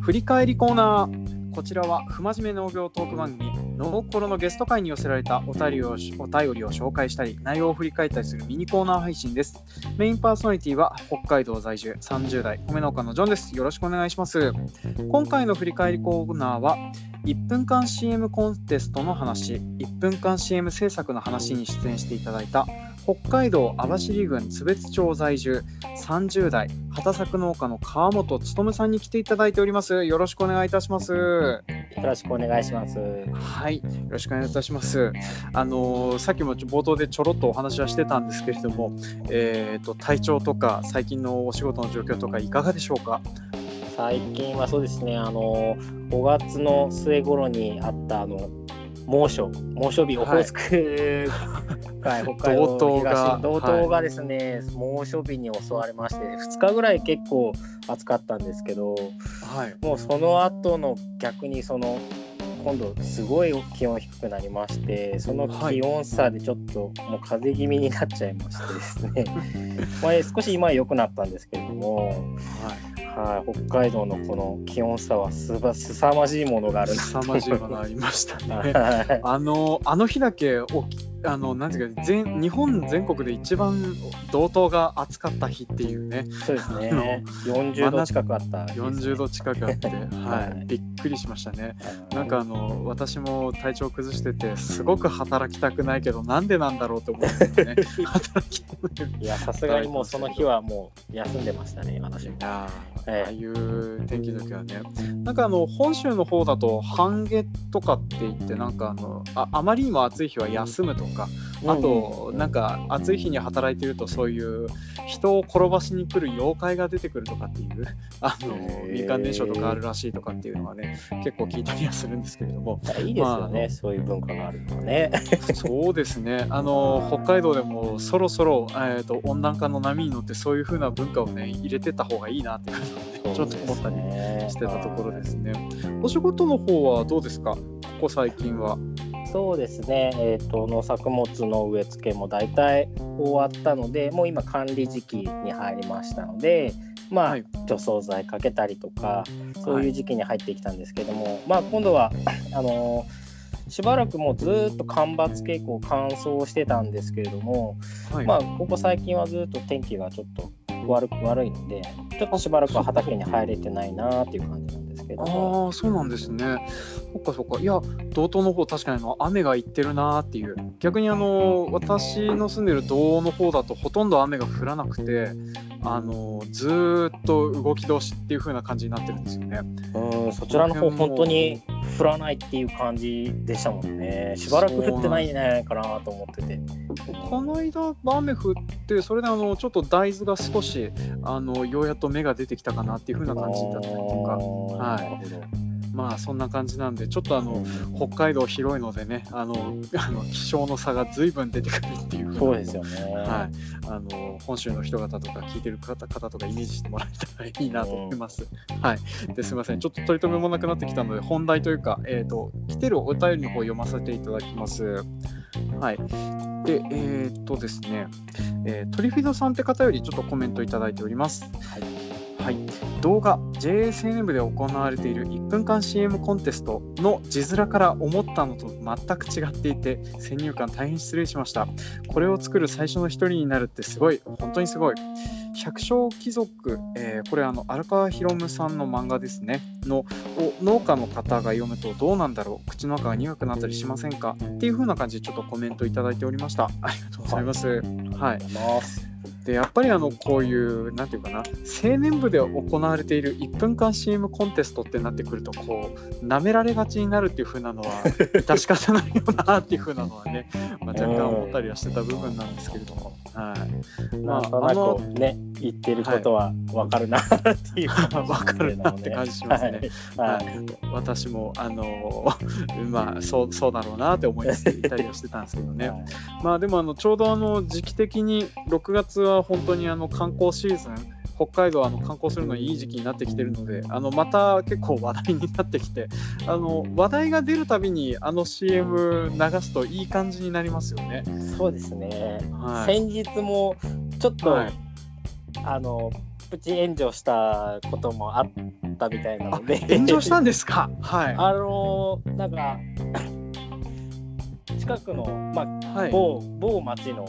振り返りコーナーこちらは不真面目農業トーク番組ノーコロのゲスト会に寄せられたお便りをお便りを紹介したり内容を振り返ったりするミニコーナー配信です。メインパーソナリティは北海道在住30代米農家のジョンです。よろしくお願いします。今回の振り返りコーナーは1分間 CM コンテストの話1分間 CM 制作の話に出演していただいた北海道網走郡津別町在住30代畑作農家の川本勉さんに来ていただいております。よろしくお願いいたします。よろしくお願いします。はいよろしくお願いいたします。あのー、さっきも冒頭でちょろっとお話はしてたんですけれどもえっ、ー、と体調とか最近のお仕事の状況とかいかがでしょうか？最近はそうですねあの5月の末頃にあったあの猛暑猛暑日オホーツクはい、北海道 道東道東がですね、はい、猛暑日に襲われまして2日ぐらい結構暑かったんですけど、はい、もうその後の逆にその今度すごい気温低くなりましてその気温差でちょっともう風邪気味になっちゃいましてですね、まあ、少し今は良くなったんですけれども、はいはい、北海道のこの気温差はすばすさまじいものがあるすさまじいものありましたね。あのあの日だけおあのなんていうか全日本全国で一番道東が暑かった日っていうね。そうですね。40度近くあった、ね。40度近くあって、はい、びっくりしましたね。なんかあの私も体調崩しててすごく働きたくないけどなんでなんだろうと思ってね。働きいやさすがにもうその日はもう休んでましたね私。ああいう天気の時はね。なんかあの本州の方だと半月とかって言ってなんかあのああまりにも暑い日は休むとか。あとなんか暑い日に働いてるとそういう人を転ばしに来る妖怪が出てくるとかっていうあの民間伝承とかあるらしいとかっていうのはね結構聞いたりはするんですけれども。いいですよね、まあ、そういう文化があるのはね。そうですね。あの北海道でもそろそろ、えーと、温暖化の波に乗ってそういう風な文化をね入れてった方がいいなってちょっと思ったりしてたところですね。お仕事の方はどうですか？ここ最近は。そうですね、えーと、農作物の植え付けも大体終わったのでもう今管理時期に入りましたのでまあ、はい、除草剤かけたりとかそういう時期に入ってきたんですけども、はい、まあ今度はあのー、しばらくもうずっと干ばつ傾向乾燥してたんですけれども、はい、まあここ最近はずっと天気がちょっと悪悪いのでちょっとしばらくは畑に入れてないなっていう感じなんですけど。ああそうなんですね。そっかそっか。いや道東の方確かに雨がいってるなっていう。逆にあの私の住んでる道の方だとほとんど雨が降らなくてあのずっと動き通しっていう風な感じになってるんですよね。うんそちらの方本当に降らないっていう感じでしたもんね。しばらく降ってないんじゃないかなと思ってて。この間雨降ってそれであのちょっと大豆が少しあのようやっと芽が出てきたかなっていう風な感じだったりとか。はいまあそんな感じなんでちょっとあの北海道広いのでねあのあの気象の差が随分出てくるっていうそうですよね、はい、あの本州の人方とか聞いてる方方とかイメージしてもらえたらいいなと思います。はい、ですみません。ちょっと取り留めもなくなってきたので本題というか、えーと、来てるお便りの方を読ませていただきます。はい。で、えー、っとですね、えー、トリフィドさんって方よりちょっとコメントいただいております。はいはい、動画 JSN 部で行われている1分間 CM コンテストの字面から思ったのと全く違っていて先入観大変失礼しました。これを作る最初の一人になるってすごい本当にすごい。百姓貴族、えー、これあの荒川博夢さんの漫画ですね。の農家の方が読むとどうなんだろう？口の中が苦くなったりしませんか？っていう風な感じでちょっとコメントいただいておりました。ありがとうございます、はいでやっぱりあのこういうなんていうかな青年部で行われている1分間 CM コンテストってなってくるとこう舐められがちになるっていう風なのは 致し方ないよなっていう風なのはね、まあ、若干思ったりはしてた部分なんですけれども、はい、まああのね言ってることは分かるなっていう、はい、分かるなって感じしますね。はい、はい、私もあの まあそうそうだろうなって思いつついたりはしてたんですけどね。はい、まあでもあのちょうどあの時期的に6月は本当にあの観光シーズン北海道はあの観光するのにいい時期になってきてるのであのまた結構話題になってきてあの話題が出るたびにあの CM 流すといい感じになりますよね。そうですね、はい、先日もちょっと、はい、あのプチ炎上したこともあったみたいなので。炎上したんですか？はい。あのなんか近くの、まあはい。某某町の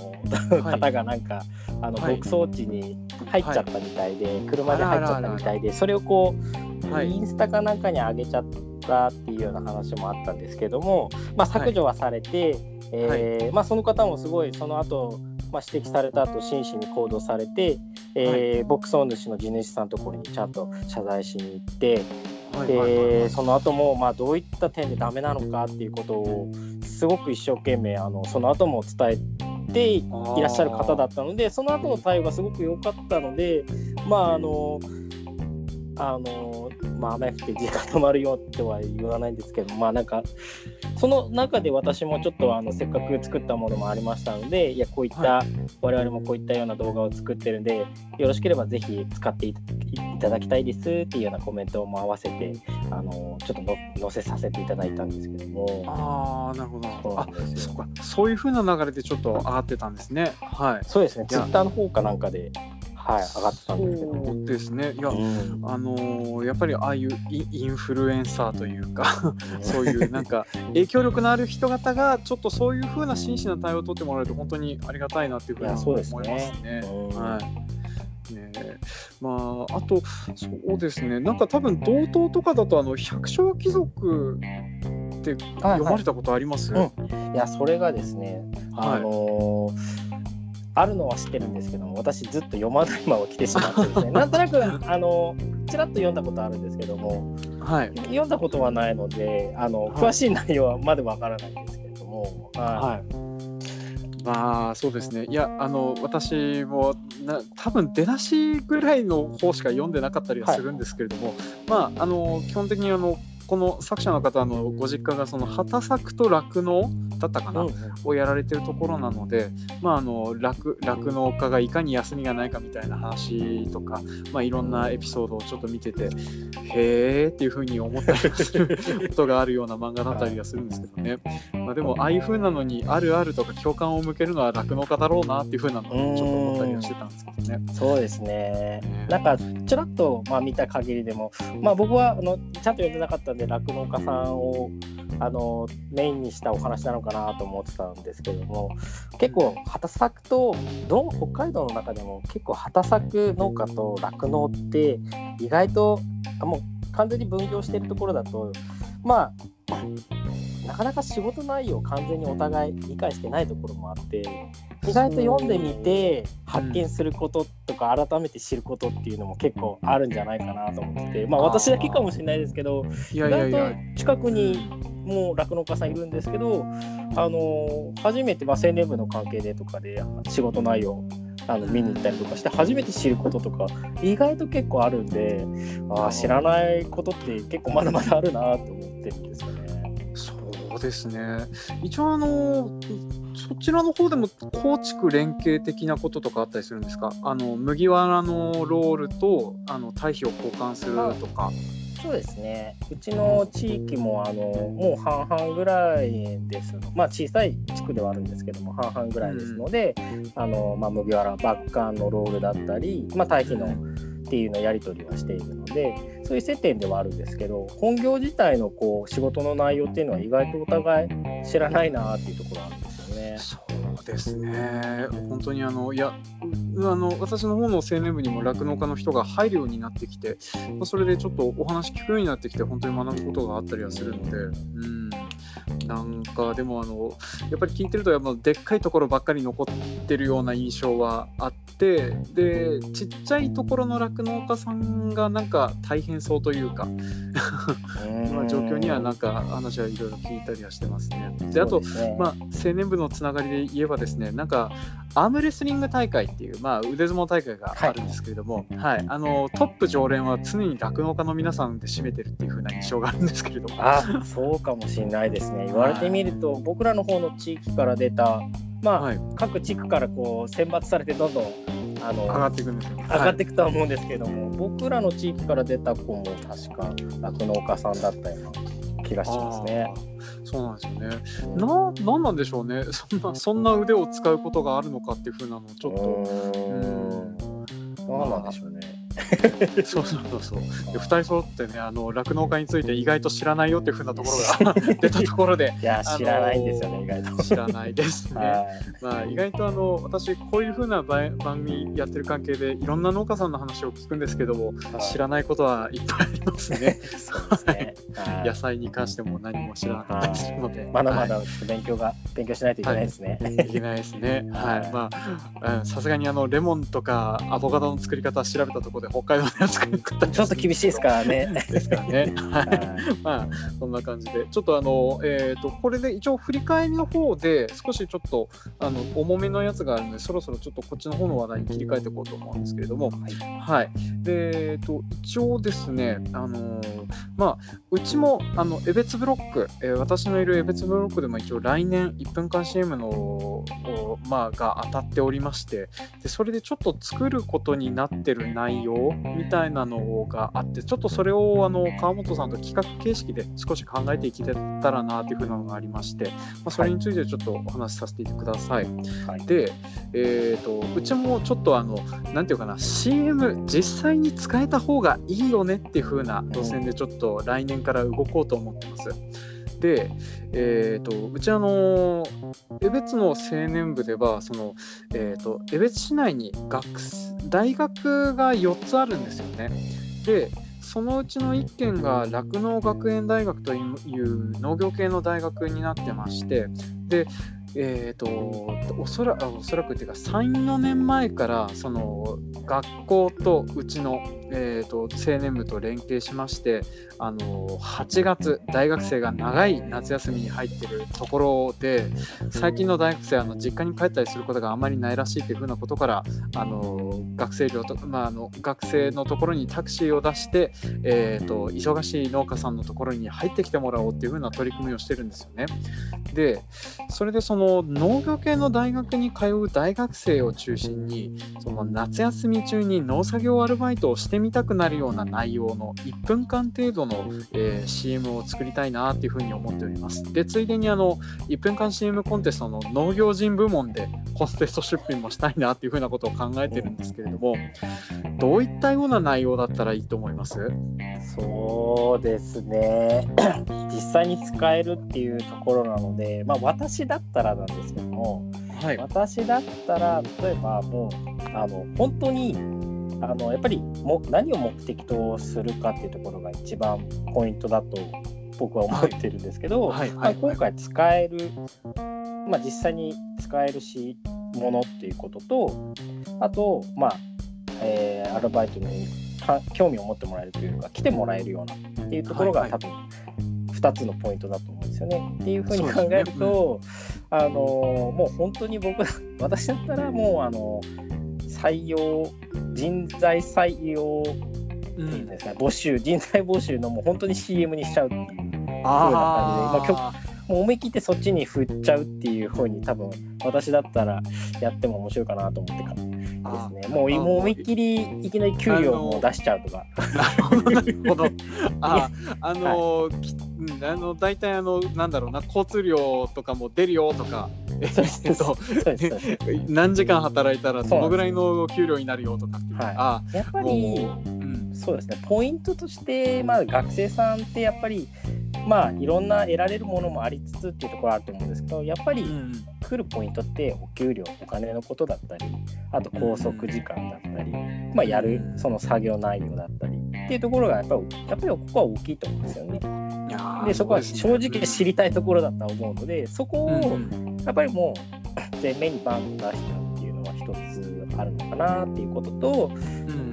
方がなんか、あのはい。牧草地に入っちゃったみたいで、車で入っちゃったみたいでそれをこう、はい。インスタかなんかに上げちゃったっていうような話もあったんですけども、まあ、削除はされて、えーまあ、その方もすごいその後、まあ指摘された後真摯に行動されて、えー牧草主の地主さんのところにちゃんと謝罪しに行って、はい。はい。はい。でその後もまあどういった点でダメなのかっていうことをすごく一生懸命あのその後も伝えていらっしゃる方だったのでその後の対応がすごく良かったのでまああのあのまあ雨降って地固まるよっては言わないんですけどまあなんかその中で私もちょっとあのせっかく作ったものもありましたのでいやこういった、我々もこういったような動画を作ってるんでよろしければぜひ使っていいただきたいですっていうようなコメントも合わせてあのちょっとの載せさせていただいたんですけども。ああなるほど。そうあそうか。そういう風な流れでちょっと上がってたんですね。はい。そうですね、ツイッターの方かなんかで、はい、上がってたんですけど。そうですね。いやうん。あのーやっぱりああいうイインフルエンサーというかそういうなんか影響力のある人方がちょっとそういう風な真摯な対応を取ってもらえると本当にありがたいなっていうふうにいやそうですね。思いますね。うんはい。ねえ。まああとそうですね。なんか多分同等とかだとあの百姓貴族って読まれたことあります、はいいや、それがですね、はい。あのーあるのは知ってるんですけども、私ずっと読まないまま来てしまってですね、なんとなく、あのちらっと読んだことあるんですけども、はい。読んだことはないので、あのはい。詳しい内容はまだわからないんですけれども、ははい。まあそうですね。いやあの私もな多分出だしぐらいの方しか読んでなかったりはするんですけれども、まああの基本的にあのこの作者の方のご実家がその畑作と酪農だったかな、うんうんをやられてるところなので、まあ、あの酪酪農家がいかに休みがないかみたいな話とか、まあ、いろんなエピソードをちょっと見ててへーっていうふうに思ったりすることがあるような漫画だったりはするんですけどね、まあ、でもああいうふうなのにあるあるとか共感を向けるのは酪農家だろうなっていうふうなのをちょっと思ったりはしてたんですけどね。そうですね。なんかちらっとまあ見た限りでも、まあ僕はあのちゃんと読んでなかったんで酪農家さんをあのメインにしたお話なのかなと思ってたんですけども、結構畑作とどの北海道の中でも結構畑作農家と酪農って意外ともう完全に分業してるところだとまあなかなか仕事内容を完全にお互い理解してないところもあって意外と読んでみて発見することとか改めて知ることっていうのも結構あるんじゃないかなと思っててまあ私だけかもしれないですけど意外と近くにもう酪農家さんいるんですけどあの初めてまあ青年部の関係でとかで仕事内容あの見に行ったりとかして初めて知ることとか意外と結構あるんであー知らないことって結構まだまだあるなと思ってるんですよね。そうですね。一応あのそちらの方でも構築連携的なこととかあったりするんですか？あの麦わらのロールとあの堆肥を交換するとか。そうですね。うちの地域もあのもう半々ぐらいですの。まあ小さい地区ではあるんですけども半々ぐらいですので、あのまあ麦わらバッカンのロールだったり、まあ堆肥のっていうのやり取りはしているので、そういう接点ではあるんですけど、本業自体のこう仕事の内容っていうのは意外とお互い知らないなっていうところあるんですよね。そうですね。本当にあのいやあの私の方の青年部にも酪農家の人が入るようになってきて、まあそれでちょっとお話聞くようになってきて本当に学ぶことがあったりはするので、うん。なんかでもあのやっぱり聞いてるとやっぱでっかいところばっかり残ってるような印象はあってでちっちゃいところの酪農家さんがなんか大変そうというか、まあ、状況にはなんか話はいろいろ聞いたりはしてますね。であと、まあ、青年部のつながりで言えばですねなんかアームレスリング大会っていう、まあ、腕相撲大会があるんですけれども、はいあのトップ常連は常に酪農家の皆さんで占めてるっていう風な印象があるんですけれども。あそうかもしれないですね。言われてみると、僕らの方の地域から出た、まあ、はい、各地区からこう選抜されてどんどんあの上がっていくんですよ。上がっていくとは思うんですけども、僕らの地域から出た子も確か酪農家さんだったような気がしますね。そうなんですよね。な、なんなんでしょうね。そんな、そんな腕を使うことがあるのかっていう風なのをちょっと。うーん。何なんでしょうね。そうそうそうそう。で2人揃ってねあの酪農家について意外と知らないよっていうふうなところが 出たところでいや知らないんですよね、意外と。知らないですね、はい、まあ、意外とあの私こういうふうな番組やってる関係でいろんな農家さんの話を聞くんですけども、はい、知らないことはいっぱいありますね。そうですね、はい、野菜に関しても何も知らなかったりするので。まだまだ勉強が、勉強しないといけないですね、い。けないですね。はい。まあさすがにあのレモンとかアボカドの作り方調べたところで北海道のやつ作り方ちょっと厳しいですからね。ですからね。はい。まあそんな感じで。ちょっとあのえっ、ー、とこれで一応振り返りの方で少しちょっとあの重めのやつがあるのでそろそろちょっとこっちの方の話題に切り替えていこうと思うんですけれども、はい、はい、でえっ、ー、と一応ですねあのまあうちもあの江別ブロック、えー、私のいる江別ブロックでも一応来年1分間 CM のまあが当たっておりましてでそれでちょっと作ることになってる内容みたいなのがあってちょっとそれをあの川本さんと企画形式で少し考えていけたらなというふうなのがありまして、まあ、それについてちょっとお話しさせてください。はい、で、えーと、うちもちょっとあのなんていうかな CM 実際に使えた方がいいよねっていうふうな路線でちょっと来年から動こうと思ってます。で、えーと、うちあの江別の青年部ではその、えーと、江別市内に学大学が4つあるんですよね。でそのうちの1軒が酪農学園大学という農業系の大学になってましてでえーと、おそらおそらくっていうか34年前からその学校とうちの、えーと、青年部と連携しましてあの8月大学生が長い夏休みに入っているところで最近の大学生あの実家に帰ったりすることがあまりないらしいというふうなことからあの学生寮と、まあ、あの学生のところにタクシーを出して、えーと、忙しい農家さんのところに入ってきてもらおうっていうふうな取り組みをしているんですよね。でそれでその農業系の大学に通う大学生を中心にその夏休み中に農作業アルバイトをしてみたくなるような内容の1分間程度の、えー、CM を作りたいなっていうふうに思っております。でついでにあの1分間 CM コンテストの農業人部門でコンテスト出品もしたいなっていうふうなことを考えてるんですけれどもどういったような内容だったらいいと思います？そうですね 実際に使えるっていうところなので、まあ、私だったらなんですけども、はい、私だったら例えばもうあの本当にあのやっぱりも何を目的とするかっていうところが一番ポイントだと僕は思ってるんですけど、はい。はい、まあ、今回使える、まあ、実際に使えるしものっていうこととあとまあ、えー、アルバイトに興味を持ってもらえるというか来てもらえるようなっていうところが多分2つのポイントだと思うんですよね。っていうふうに考えると、ねうん、あのもう本当に僕 私だったらもうあの採用人材採用っていうんですか、ね、募集人材募集のもう本当に CM にしちゃうっていう風な感じで、まあ、もう思い切ってそっちに振っちゃうっていうふうに多分私だったらやっても面白いかなと思ってからですね。もう思いっきりいきなり給料も出しちゃうとか。なるほど。あ あの、はい、あの大体あのなんだろうな交通量とかも出るよとか。えっと、何時間働いたらどのぐらいの給料になるよとかっていう。はい、あやっぱり、うん、そうですね。ポイントとして、まあ、学生さんってやっぱりまあいろんな得られるものもありつつっていうところあると思うんですけどやっぱり来るポイントってお給料お金のことだったりあと拘束時間だったり、まあ、やるその作業内容だったりっていうところがやっぱりやっぱりここは大きいと思うんですよね。でそこは正直知りたいところだと思うのでそこをやっぱりもう 前面にバンと出しちゃうっていうのは一つあるのかなっていうことと、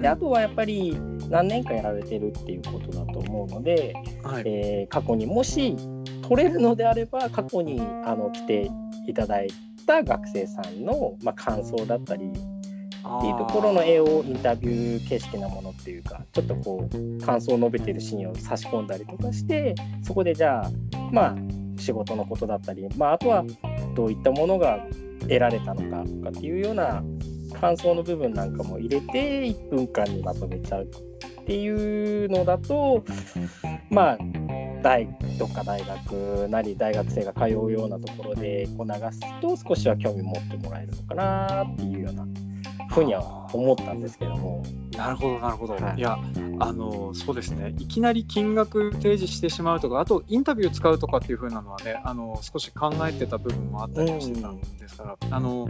であとはやっぱり何年かやられてるっていうことだと思うので、はい、えー、過去にもし取れるのであれば過去にあの来ていただいた学生さんの、まあ、感想だったりっていうところの絵をインタビュー形式なものっていうかちょっとこう感想を述べてるシーンを差し込んだりとかしてそこでじゃあまあ仕事のことだったり、まあ、あとはどういったものが得られたのかとかっていうような感想の部分なんかも入れて1分間にまとめちゃうっていうのだとまあ大どっか大学なり大学生が通うようなところでこう流すと少しは興味持ってもらえるのかなっていうようなふうには思ったんですけども。なるほどなるほど、はい、いやあのそうですね。いきなり金額提示してしまうとかあとインタビュー使うとかっていう風なのはねあの少し考えてた部分もあったりしてたんですから、うん、あの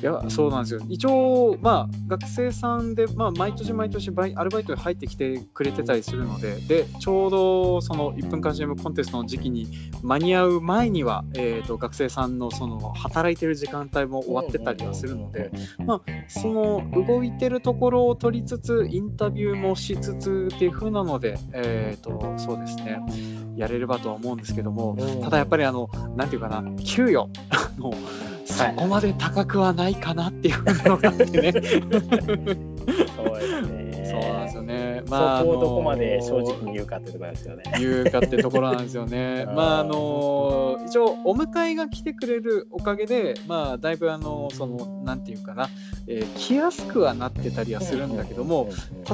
いやそうなんですよ。一応まあ学生さんで、まあ、毎年毎年バイアルバイトで入ってきてくれてたりするのででちょうどその1分間 CM コンテストの時期に間に合う前には、えーと、学生さんのその働いてる時間帯も終わってたりはするので、まあ、その動いてるところを取りつつインタビューもしつつっていう風なので、えーと、そうですね。やれればとは思うんですけども、ただやっぱりあの何て言うかな給与。のそこまで高くはないかなっていうのがあってね。そうですねそうなんですよね。まあ、そこをどこまで正直に言うかってところですよね。言うかってところなんですよね。まああの一応お迎えが来てくれるおかげで、まあだいぶあのそのなんていうかな、えー、来やすくはなってたりはするんだけども、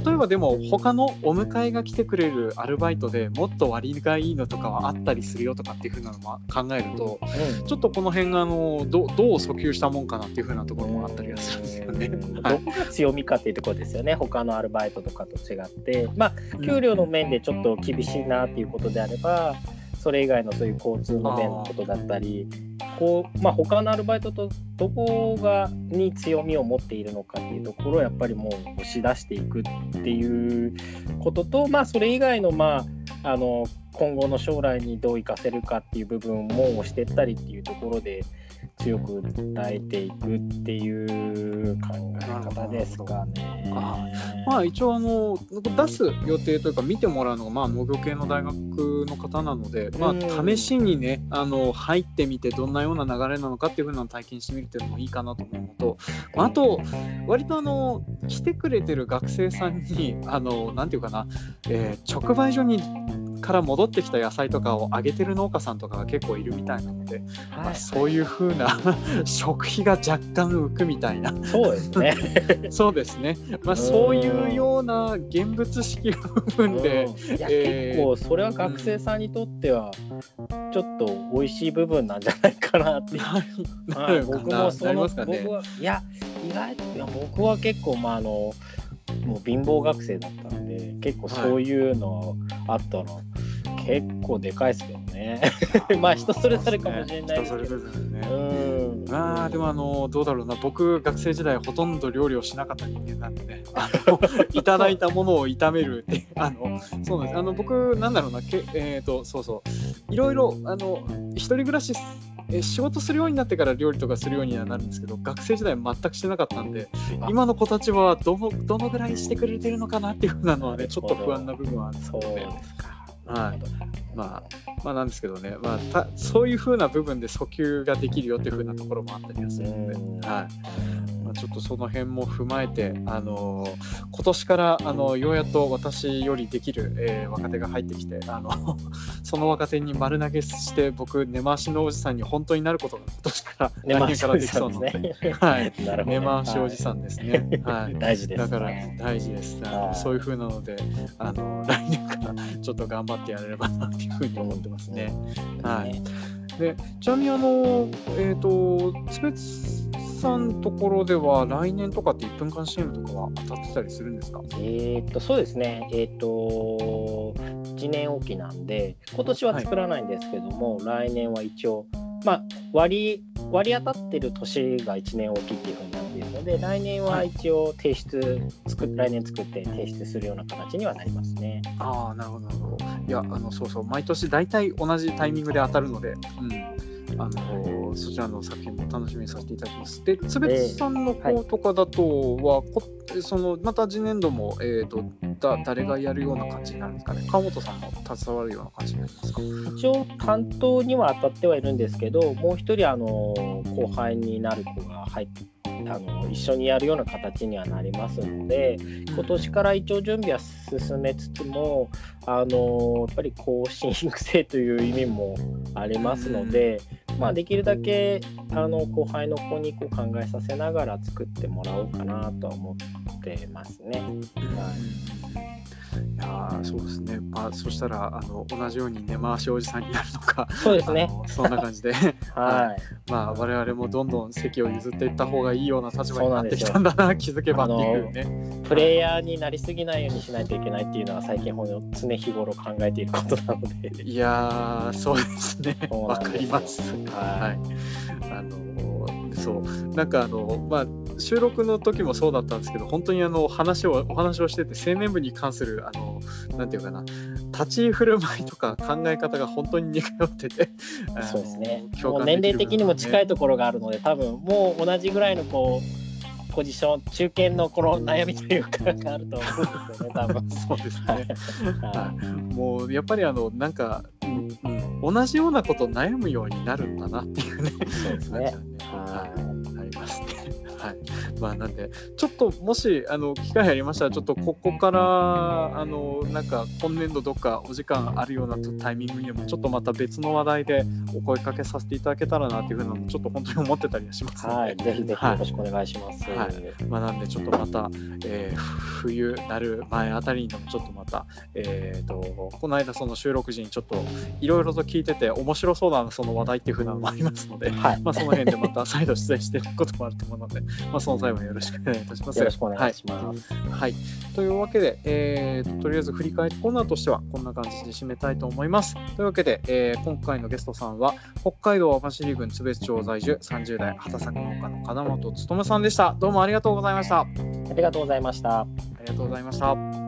例えばでも他のお迎えが来てくれるアルバイトでもっと割がいいのとかはあったりするよとかっていうふうなのも考えると、うん、ちょっとこの辺があのどどう訴求したもんかなっていうふうなところもあったりはするんですよね。はい、どこが強みかっていうところですよね。他のアルバイトとかと違って、まあ給料の面でちょっと厳しいなっていうことであれば。それ以外のそういう交通の面のことだったりこう、まあ、他のアルバイトとどこがに強みを持っているのかっていうところをやっぱりもう押し出していくっていうことと、まあ、それ以外の,、まあ、あの今後の将来にどう生かせるかっていう部分も押していったりっていうところで強く訴えていくっていう考え方ですかね。あまあ一応あの出す予定というか見てもらうのがまあ農業系の大学の方なので、まあ、試しにねあの入ってみてどんなような流れなのかっていうふうなの体験してみるっていうのもいいかなと思うのと、まあ、あと割とあの来てくれてる学生さんにあのなんていうかな、えー、直売所にから戻ってきた野菜とかをあげてる農家さんとかが結構いるみたいなので、はい、まあ、そういうふうな 食費が若干浮くみたいな。そうですね。そうですね、まあ、そういうような現物式の部分で、いや、えー、結構それは学生さんにとってはちょっと美味しい部分なんじゃないかなって僕もその、ね、僕はいや意外僕は結構まああのもう貧乏学生だったんで結構そういうのあったの、はい、結構でかいですけどね。まあ人それぞれかもしれないですけど、ね、うん。まあでもあのどうだろうな。僕学生時代ほとんど料理をしなかった人間なんでね。あの いただいたものを炒めるってあのそうなんです。あの僕なんだろうな。けえっ、ー、とそうそう。いろいろあの一人暮らしえ仕事するようになってから料理とかするようにはなるんですけど学生時代全くしてなかったんで今の子たちはどのどのぐらいしてくれてるのかなっていうふうなのはねちょっと不安な部分はあるんですけどね。はい、まあ、まあなんですけどね、まあ、たそういうふうな部分で訴求ができるよっていうふうなところもあったりはするので、はい、まあ、ちょっとその辺も踏まえて、あのー、今年からあのようやっと私よりできる、えー、若手が入ってきて、あの その若手に丸投げして僕根回しのおじさんに本当になることが今年から来年からできそうなので、ね、はい、根回しおじさんですね。はい、大事です、ね、だから大事です。そういうふうなので、あの来年からちょっと頑張ってやれればなっていうふうに思ってますね。はい。でちなみにあのえっ、ー、とつべつさんところでは来年とかって1分間 CM とかは当たってたりするんですか？えっとそうですねえっ、ー、と1年おきなんで今年は作らないんですけども、はい、来年は一応まあ割割り当たってる年が1年おきっていうふうになっているので来年は一応提出、はい、作来年作って提出するような形にはなりますね。ああなるほどなるほど。いやあのそうそう毎年大体同じタイミングで当たるので、うん、あのそちらの作品も楽しみにさせていただきます。で、つべつさんの方とかだとは、えーはい、そのまた次年度も、えーと、だ誰がやるような感じになるんですかね？川本さんも携わるような感じになりますか？一応、担当には当たってはいるんですけど、もう一人あの後輩になる子が入って。あの一緒にやるような形にはなりますので今年から一応準備は進めつつもあのやっぱり更新育成という意味もありますので、まあ、できるだけあの後輩の子にこう考えさせながら作ってもらおうかなとは思ってますね。はいいやそうですね、まあ、そしたらあの同じように根回しおじさんになるのかそうですね。そんな感じで。はい、まあ我々もどんどん席を譲っていった方がいいような立場になってきたんだな気づけばっていうね。プレイヤーになりすぎないようにしないといけないっていうのは最近常日頃考えていることなので。いやそうですね。わかります。はい、あのそう。なんかあのまあ収録の時もそうだったんですけど本当にあの話をお話をしてて青年部に関するあのなんていうかな立ち振る舞いとか考え方が本当に似通っててそうですね。もう年齢的にも近いところがあるので多分もう同じぐらいのこうポジション中堅のこの悩みというかがあると思うんですよね多分。そうですね、はい、もうやっぱりあのなんか、うんうん、同じようなこと悩むようになるんだなっていうねそうですね。はい、はいまあ、なんで、ちょっともしあの機会ありましたら、ちょっとここからあのなんか今年度どっかお時間あるようなタイミングにも、ちょっとまた別の話題でお声かけさせていただけたらなというふうなのちょっと本当に思ってたりはしますので、はい、ぜひぜひよろしくお願いします。はい、まあ、なんで、ちょっとまた、えー、冬なる前あたりにもちょっとまた、えーと、この間、その収録時にちょっといろいろと聞いてて、面白そうだな、その話題っていうふうなのもありますので、はい、まあその辺でまた再度出演していくこともあると思うので、まあ、その際はよろしくお願いいたします。よろしくお願いします。はい。はい、というわけで、えーと、とりあえず振り返りコーナーとしてはこんな感じで締めたいと思います。というわけで、えー、今回のゲストさんは、北海道網走郡津別町在住30代畑作農家の金本勉さんでした。どうもありがとうございました。ありがとうございました。ありがとうございました。